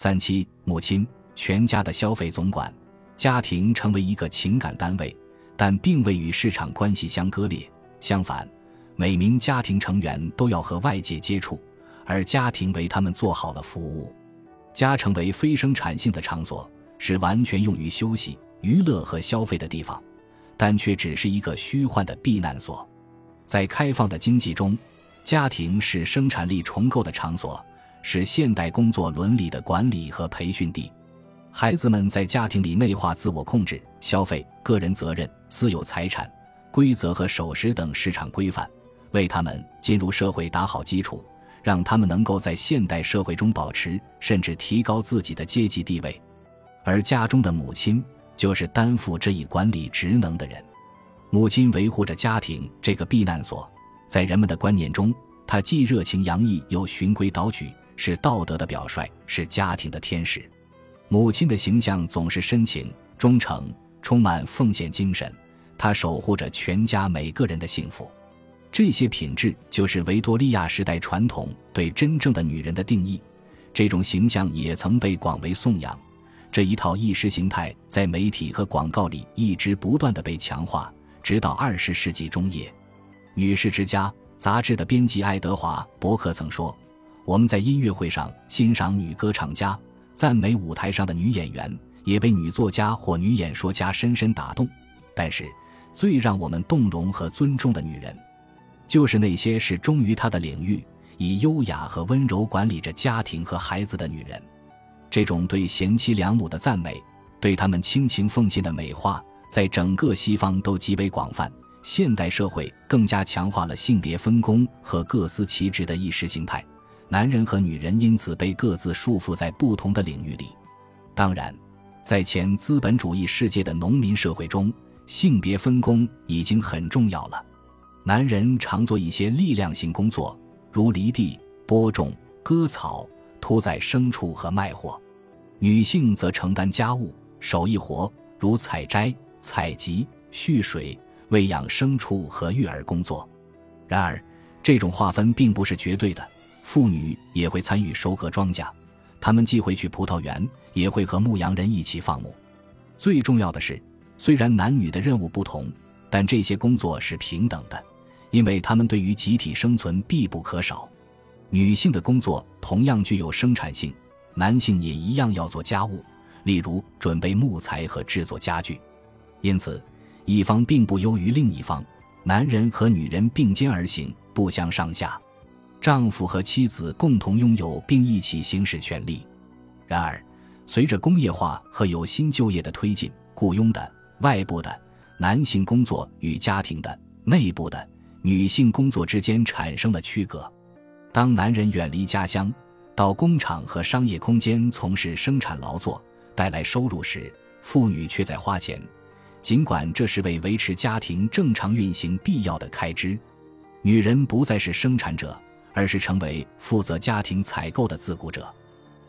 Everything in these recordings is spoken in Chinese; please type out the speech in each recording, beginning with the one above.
三七，母亲，全家的消费总管，家庭成为一个情感单位，但并未与市场关系相割裂。相反，每名家庭成员都要和外界接触，而家庭为他们做好了服务。家成为非生产性的场所，是完全用于休息、娱乐和消费的地方，但却只是一个虚幻的避难所。在开放的经济中，家庭是生产力重构的场所，是现代工作伦理的管理和培训地。孩子们在家庭里内化自我控制、消费、个人责任、私有财产、规则和守时等市场规范，为他们进入社会打好基础。让他们能够在现代社会中保持甚至提高自己的阶级地位，而家中的母亲就是担负这一管理职能的人。母亲维护着家庭这个避难所，在人们的观念中，她既热情洋溢又循规蹈矩，是道德的表率，是家庭的天使。母亲的形象总是深情、忠诚，充满奉献精神，她守护着全家每个人的幸福。这些品质就是维多利亚时代传统对真正的女人的定义，这种形象也曾被广为颂扬。这一套意识形态在媒体和广告里一直不断的被强化，直到二十世纪中叶。《女士之家》杂志的编辑爱德华·伯克曾说：“我们在音乐会上欣赏女歌唱家，赞美舞台上的女演员，也被女作家或女演说家深深打动。但是，最让我们动容和尊重的女人。”就是那些是忠于她的领域，以优雅和温柔管理着家庭和孩子的女人。这种对贤妻良母的赞美，对他们倾情奉献的美化，在整个西方都极为广泛。现代社会更加强化了性别分工和各司其职的意识形态，男人和女人因此被各自束缚在不同的领域里。当然，在前资本主义世界的农民社会中，性别分工已经很重要了。男人常做一些力量性工作，如犁地、播种、割草、屠宰牲畜和卖货；女性则承担家务、手艺活，如采摘、采集、蓄水、喂养牲畜和育儿工作。然而，这种划分并不是绝对的，妇女也会参与收割庄稼，她们既会去葡萄园，也会和牧羊人一起放牧。最重要的是，虽然男女的任务不同，但这些工作是平等的。因为他们对于集体生存必不可少，女性的工作同样具有生产性，男性也一样要做家务，例如准备木材和制作家具。因此，一方并不优于另一方，男人和女人并肩而行，不相上下，丈夫和妻子共同拥有并一起行使权利。然而，随着工业化和有新就业的推进，雇佣的、外部的男性工作与家庭的、内部的。女性工作之间产生了区隔。当男人远离家乡，到工厂和商业空间从事生产劳作，带来收入时，妇女却在花钱，尽管这是为维持家庭正常运行必要的开支。女人不再是生产者，而是成为负责家庭采购的自雇者。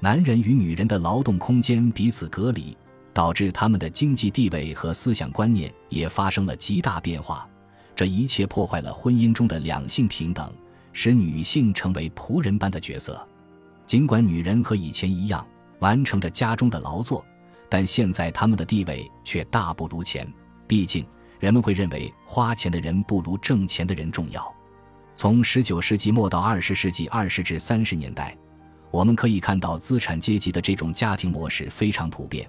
男人与女人的劳动空间彼此隔离，导致他们的经济地位和思想观念也发生了极大变化。这一切破坏了婚姻中的两性平等，使女性成为仆人般的角色。尽管女人和以前一样完成着家中的劳作，但现在她们的地位却大不如前。毕竟，人们会认为花钱的人不如挣钱的人重要。从19世纪末到20世纪20至30年代，我们可以看到资产阶级的这种家庭模式非常普遍，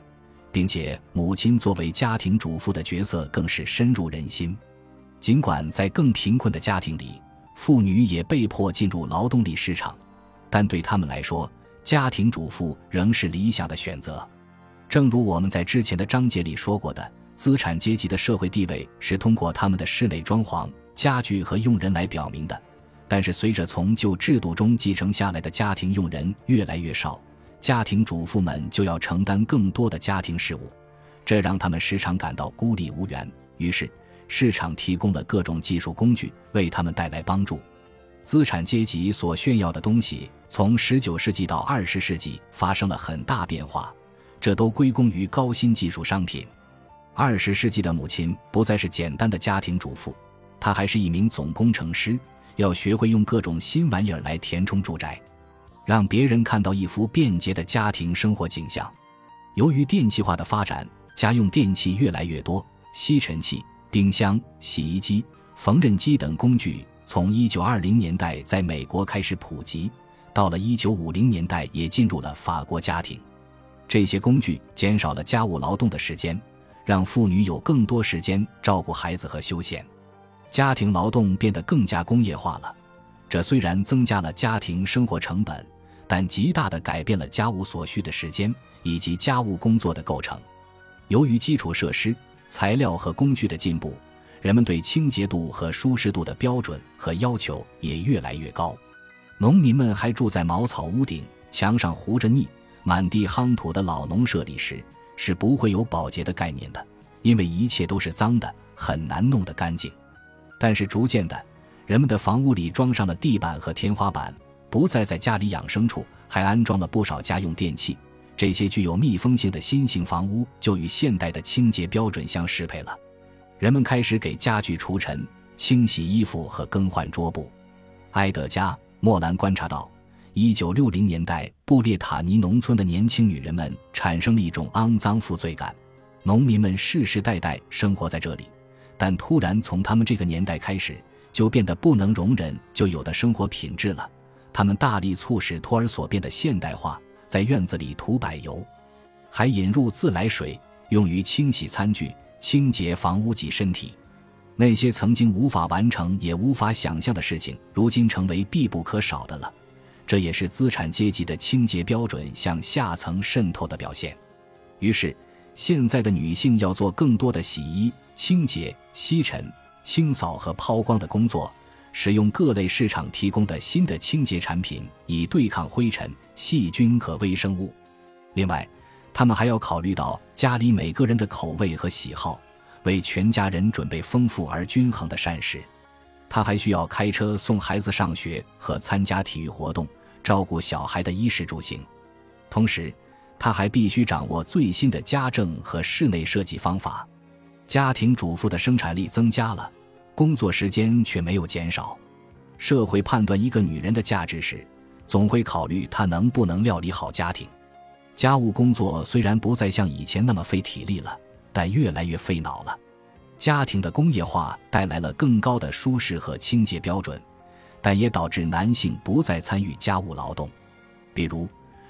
并且母亲作为家庭主妇的角色更是深入人心。尽管在更贫困的家庭里，妇女也被迫进入劳动力市场，但对他们来说，家庭主妇仍是理想的选择。正如我们在之前的章节里说过的，资产阶级的社会地位是通过他们的室内装潢、家具和佣人来表明的。但是，随着从旧制度中继承下来的家庭佣人越来越少，家庭主妇们就要承担更多的家庭事务，这让他们时常感到孤立无援。于是，市场提供了各种技术工具，为他们带来帮助。资产阶级所炫耀的东西，从19世纪到20世纪发生了很大变化，这都归功于高新技术商品。20世纪的母亲不再是简单的家庭主妇，她还是一名总工程师，要学会用各种新玩意儿来填充住宅。让别人看到一幅便捷的家庭生活景象。由于电气化的发展，家用电器越来越多，吸尘器、冰箱、洗衣机、缝纫机等工具从1920年代在美国开始普及，到了1950年代也进入了法国家庭。这些工具减少了家务劳动的时间，让妇女有更多时间照顾孩子和休闲。家庭劳动变得更加工业化了，这虽然增加了家庭生活成本，但极大地改变了家务所需的时间以及家务工作的构成。由于基础设施、材料和工具的进步，人们对清洁度和舒适度的标准和要求也越来越高。农民们还住在茅草屋顶、墙上糊着腻、满地夯土的老农舍里时，是不会有保洁的概念的，因为一切都是脏的，很难弄得干净。但是逐渐的，人们的房屋里装上了地板和天花板，不再在家里养牲畜，还安装了不少家用电器。这些具有密封性的新型房屋就与现代的清洁标准相适配了。人们开始给家具除尘、清洗衣服和更换桌布。埃德加·莫兰观察到，1960年代布列塔尼农村的年轻女人们产生了一种肮脏负罪感。农民们世世代代生活在这里。但突然从他们这个年代开始，就变得不能容忍就有的生活品质了。他们大力促使托儿所变得现代化，在院子里涂柏油，还引入自来水，用于清洗餐具、清洁房屋及身体。那些曾经无法完成也无法想象的事情，如今成为必不可少的了。这也是资产阶级的清洁标准向下层渗透的表现。于是，现在的女性要做更多的洗衣。清洁、吸尘、清扫和抛光的工作，使用各类市场提供的新的清洁产品，以对抗灰尘、细菌和微生物。另外，他们还要考虑到家里每个人的口味和喜好，为全家人准备丰富而均衡的膳食。他还需要开车送孩子上学和参加体育活动，照顾小孩的衣食住行。同时，他还必须掌握最新的家政和室内设计方法。家庭主妇的生产力增加了，工作时间却没有减少。社会判断一个女人的价值时，总会考虑她能不能料理好家庭。家务工作虽然不再像以前那么费体力了，但越来越费脑了。家庭的工业化带来了更高的舒适和清洁标准，但也导致男性不再参与家务劳动。比如，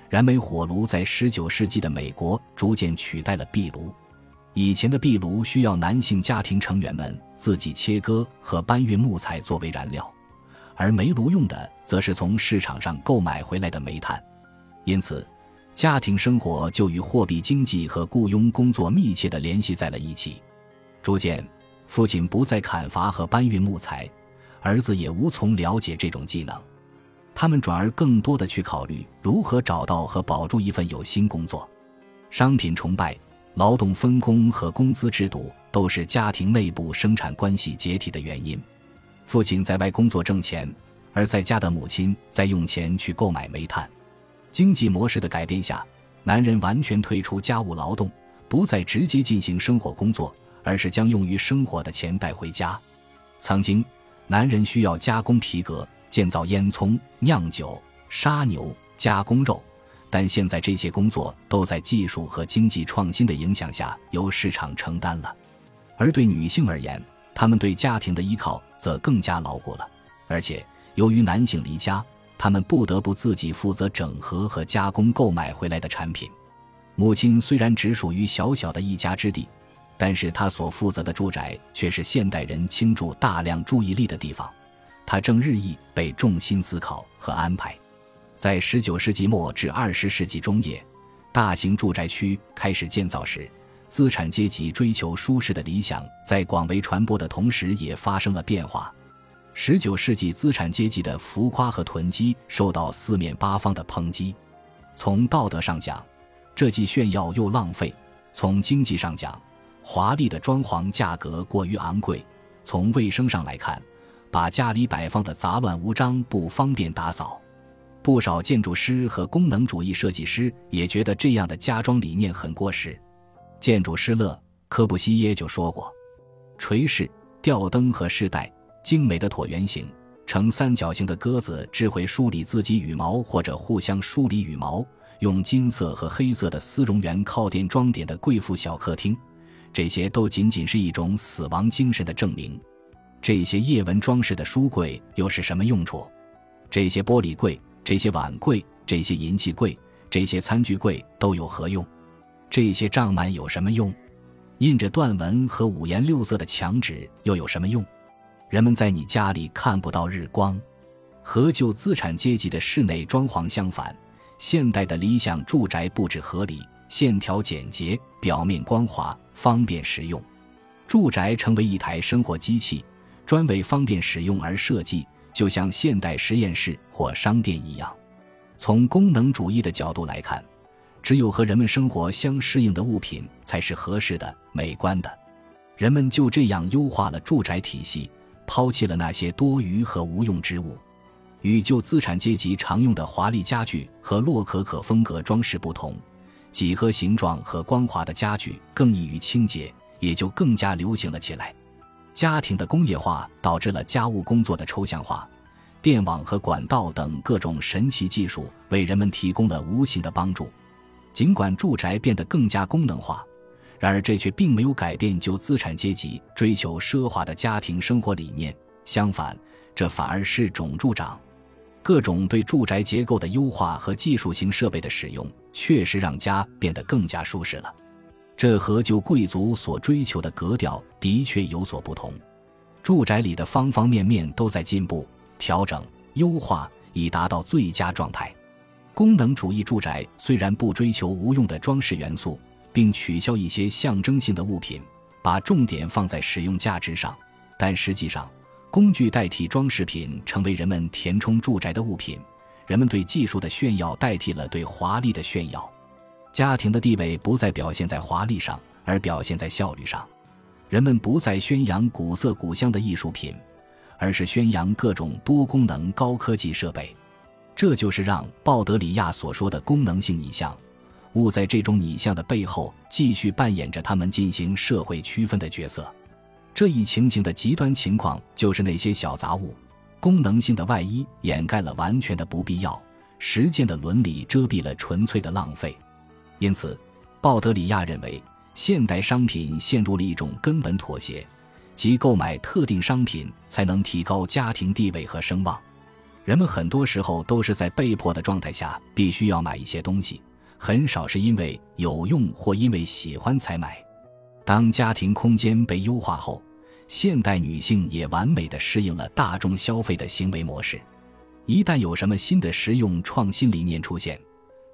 燃煤火炉在19世纪的美国逐渐取代了壁炉。以前的壁炉需要男性家庭成员们自己切割和搬运木材作为燃料，而煤炉用的则是从市场上购买回来的煤炭。因此，家庭生活就与货币经济和雇佣工作密切地联系在了一起。逐渐，父亲不再砍伐和搬运木材，儿子也无从了解这种技能。他们转而更多地去考虑如何找到和保住一份有薪工作。商品崇拜。劳动分工和工资制度都是家庭内部生产关系解体的原因。父亲在外工作挣钱，而在家的母亲在用钱去购买煤炭。经济模式的改变下，男人完全退出家务劳动，不再直接进行生活工作，而是将用于生活的钱带回家。曾经，男人需要加工皮革、建造烟囱、酿酒、杀牛、加工肉。但现在这些工作都在技术和经济创新的影响下由市场承担了，而对女性而言，她们对家庭的依靠则更加牢固了。而且由于男性离家，她们不得不自己负责整合和加工购买回来的产品。母亲虽然只属于小小的一家之地，但是他所负责的住宅却是现代人倾注大量注意力的地方，他正日益被重心思考和安排。在19世纪末至20世纪中叶，大型住宅区开始建造时，资产阶级追求舒适的理想在广为传播的同时，也发生了变化。19世纪资产阶级的浮夸和囤积受到四面八方的抨击。从道德上讲，这既炫耀又浪费；从经济上讲，华丽的装潢价格过于昂贵；从卫生上来看，把家里摆放的杂乱无章，不方便打扫。不少建筑师和功能主义设计师也觉得这样的家装理念很过时。建筑师勒科布西耶就说过：“垂饰、吊灯和饰带，精美的椭圆形、呈三角形的鸽子只会梳理自己羽毛或者互相梳理羽毛，用金色和黑色的丝绒圆靠垫装点的贵妇小客厅，这些都仅仅是一种死亡精神的证明。这些叶纹装饰的书柜又是什么用处？这些玻璃柜、这些碗柜、这些银器柜、这些餐具柜都有何用？这些帐幔有什么用？印着断纹和五颜六色的墙纸又有什么用？人们在你家里看不到日光。和旧资产阶级的室内装潢相反，现代的理想住宅布置合理，线条简洁，表面光滑，方便实用。住宅成为一台生活机器，专为方便使用而设计，就像现代实验室或商店一样。从功能主义的角度来看。只有和人们生活相适应的物品才是合适的、美观的。人们就这样优化了住宅体系，抛弃了那些多余和无用之物。与旧资产阶级常用的华丽家具和洛可可风格装饰不同，几何形状和光滑的家具更易于清洁，也就更加流行了起来。家庭的工业化导致了家务工作的抽象化，电网和管道等各种神奇技术为人们提供了无形的帮助。尽管住宅变得更加功能化，然而这却并没有改变旧资产阶级追求奢华的家庭生活理念。相反，这反而是种助长。各种对住宅结构的优化和技术型设备的使用，确实让家变得更加舒适了。这和旧贵族所追求的格调的确有所不同。住宅里的方方面面都在进步、调整、优化，以达到最佳状态。功能主义住宅虽然不追求无用的装饰元素，并取消一些象征性的物品，把重点放在使用价值上，但实际上，工具代替装饰品成为人们填充住宅的物品。人们对技术的炫耀代替了对华丽的炫耀。家庭的地位不再表现在华丽上，而表现在效率上。人们不再宣扬古色古香的艺术品，而是宣扬各种多功能高科技设备。这就是让鲍德里亚所说的功能性拟像，物在这种拟像的背后继续扮演着他们进行社会区分的角色。这一情形的极端情况就是那些小杂物，功能性的外衣掩盖了完全的不必要，实践的伦理遮蔽了纯粹的浪费。因此，鲍德里亚认为，现代商品陷入了一种根本妥协，即购买特定商品才能提高家庭地位和声望。人们很多时候都是在被迫的状态下必须要买一些东西，很少是因为有用或因为喜欢才买。当家庭空间被优化后，现代女性也完美的适应了大众消费的行为模式。一旦有什么新的实用创新理念出现，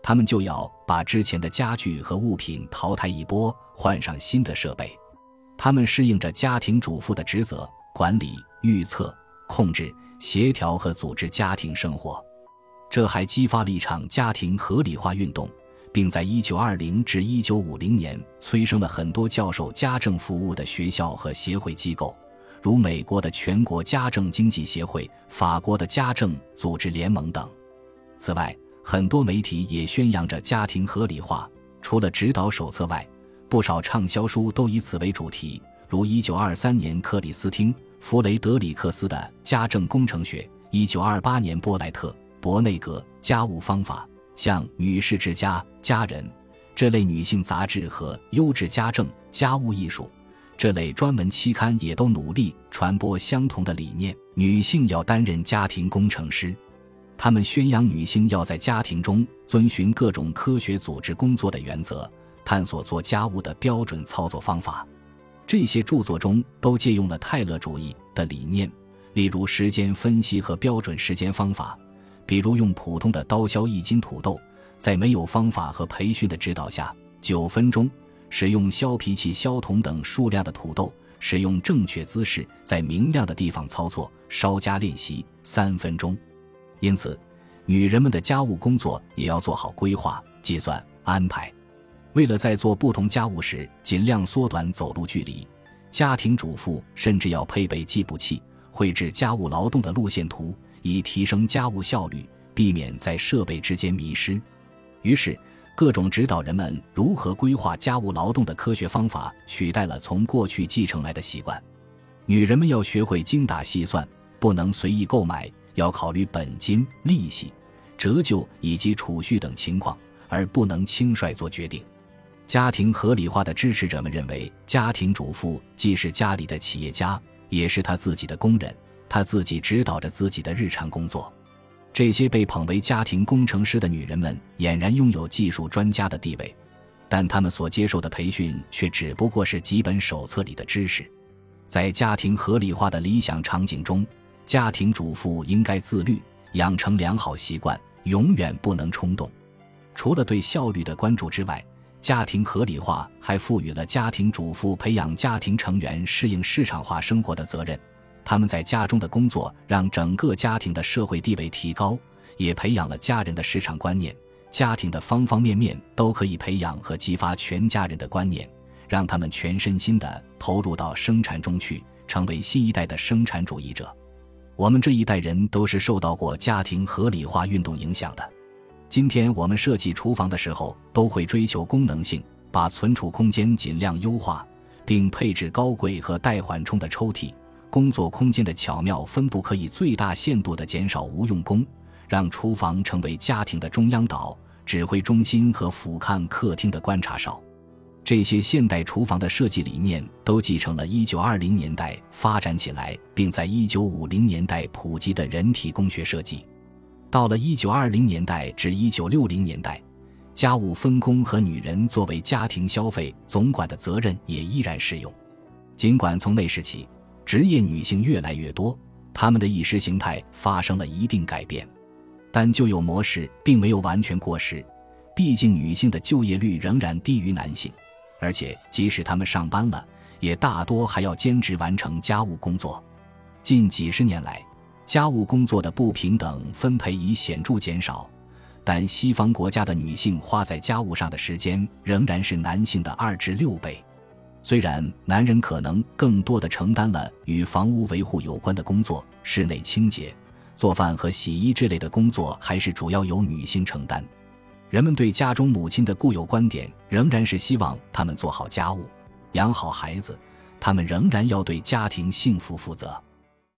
他们就要把之前的家具和物品淘汰一波，换上新的设备。他们适应着家庭主妇的职责，管理、预测、控制。协调和组织家庭生活，这还激发了一场家庭合理化运动，并在1920至1950年催生了很多教授家政服务的学校和协会机构，如美国的全国家政经济协会、法国的家政组织联盟等。此外，很多媒体也宣扬着家庭合理化。除了指导手册外，不少畅销书都以此为主题，如1923年克里斯汀。弗雷德里克斯的《家政工程学》，一九二八年波莱特伯内格《家务方法》，像《女士之家》《家人》这类女性杂志和《优质家政家务艺术》这类专门期刊也都努力传播相同的理念：女性要担任家庭工程师。他们宣扬女性要在家庭中遵循各种科学组织工作的原则，探索做家务的标准操作方法。这些著作中都借用了泰勒主义的理念，例如时间分析和标准时间方法，比如用普通的刀削一斤土豆，在没有方法和培训的指导下，九分钟；使用削皮器削同等数量的土豆，使用正确姿势在明亮的地方操作，稍加练习，三分钟。因此，女人们的家务工作也要做好规划、计算、安排。为了在做不同家务时尽量缩短走路距离，家庭主妇甚至要配备计步器，绘制家务劳动的路线图，以提升家务效率，避免在设备之间迷失。于是，各种指导人们如何规划家务劳动的科学方法取代了从过去继承来的习惯。女人们要学会精打细算，不能随意购买，要考虑本金、利息、折旧以及储蓄等情况，而不能轻率做决定。家庭合理化的支持者们认为，家庭主妇既是家里的企业家，也是他自己的工人，他自己指导着自己的日常工作。这些被捧为家庭工程师的女人们，俨然拥有技术专家的地位，但她们所接受的培训却只不过是几本手册里的知识。在家庭合理化的理想场景中，家庭主妇应该自律，养成良好习惯，永远不能冲动。除了对效率的关注之外，家庭合理化还赋予了家庭主妇培养家庭成员适应市场化生活的责任。他们在家中的工作让整个家庭的社会地位提高，也培养了家人的市场观念。家庭的方方面面都可以培养和激发全家人的观念，让他们全身心地投入到生产中去，成为新一代的生产主义者。我们这一代人都是受到过家庭合理化运动影响的。今天我们设计厨房的时候，都会追求功能性，把存储空间尽量优化，并配置高柜和带缓冲的抽屉。工作空间的巧妙分布可以最大限度地减少无用功，让厨房成为家庭的中央岛、指挥中心和俯瞰客厅的观察哨。这些现代厨房的设计理念都继承了1920年代发展起来，并在1950年代普及的人体工学设计。到了1920年代至1960年代，家务分工和女人作为家庭消费总管的责任也依然适用。尽管从那时起，职业女性越来越多，她们的意识形态发生了一定改变，但旧有模式并没有完全过时。毕竟，女性的就业率仍然低于男性，而且即使她们上班了，也大多还要兼职完成家务工作。近几十年来，家务工作的不平等分配已显著减少，但西方国家的女性花在家务上的时间仍然是男性的二至六倍。虽然男人可能更多的承担了与房屋维护有关的工作，室内清洁、做饭和洗衣之类的工作还是主要由女性承担。人们对家中母亲的固有观点仍然是希望他们做好家务、养好孩子，他们仍然要对家庭幸福负责。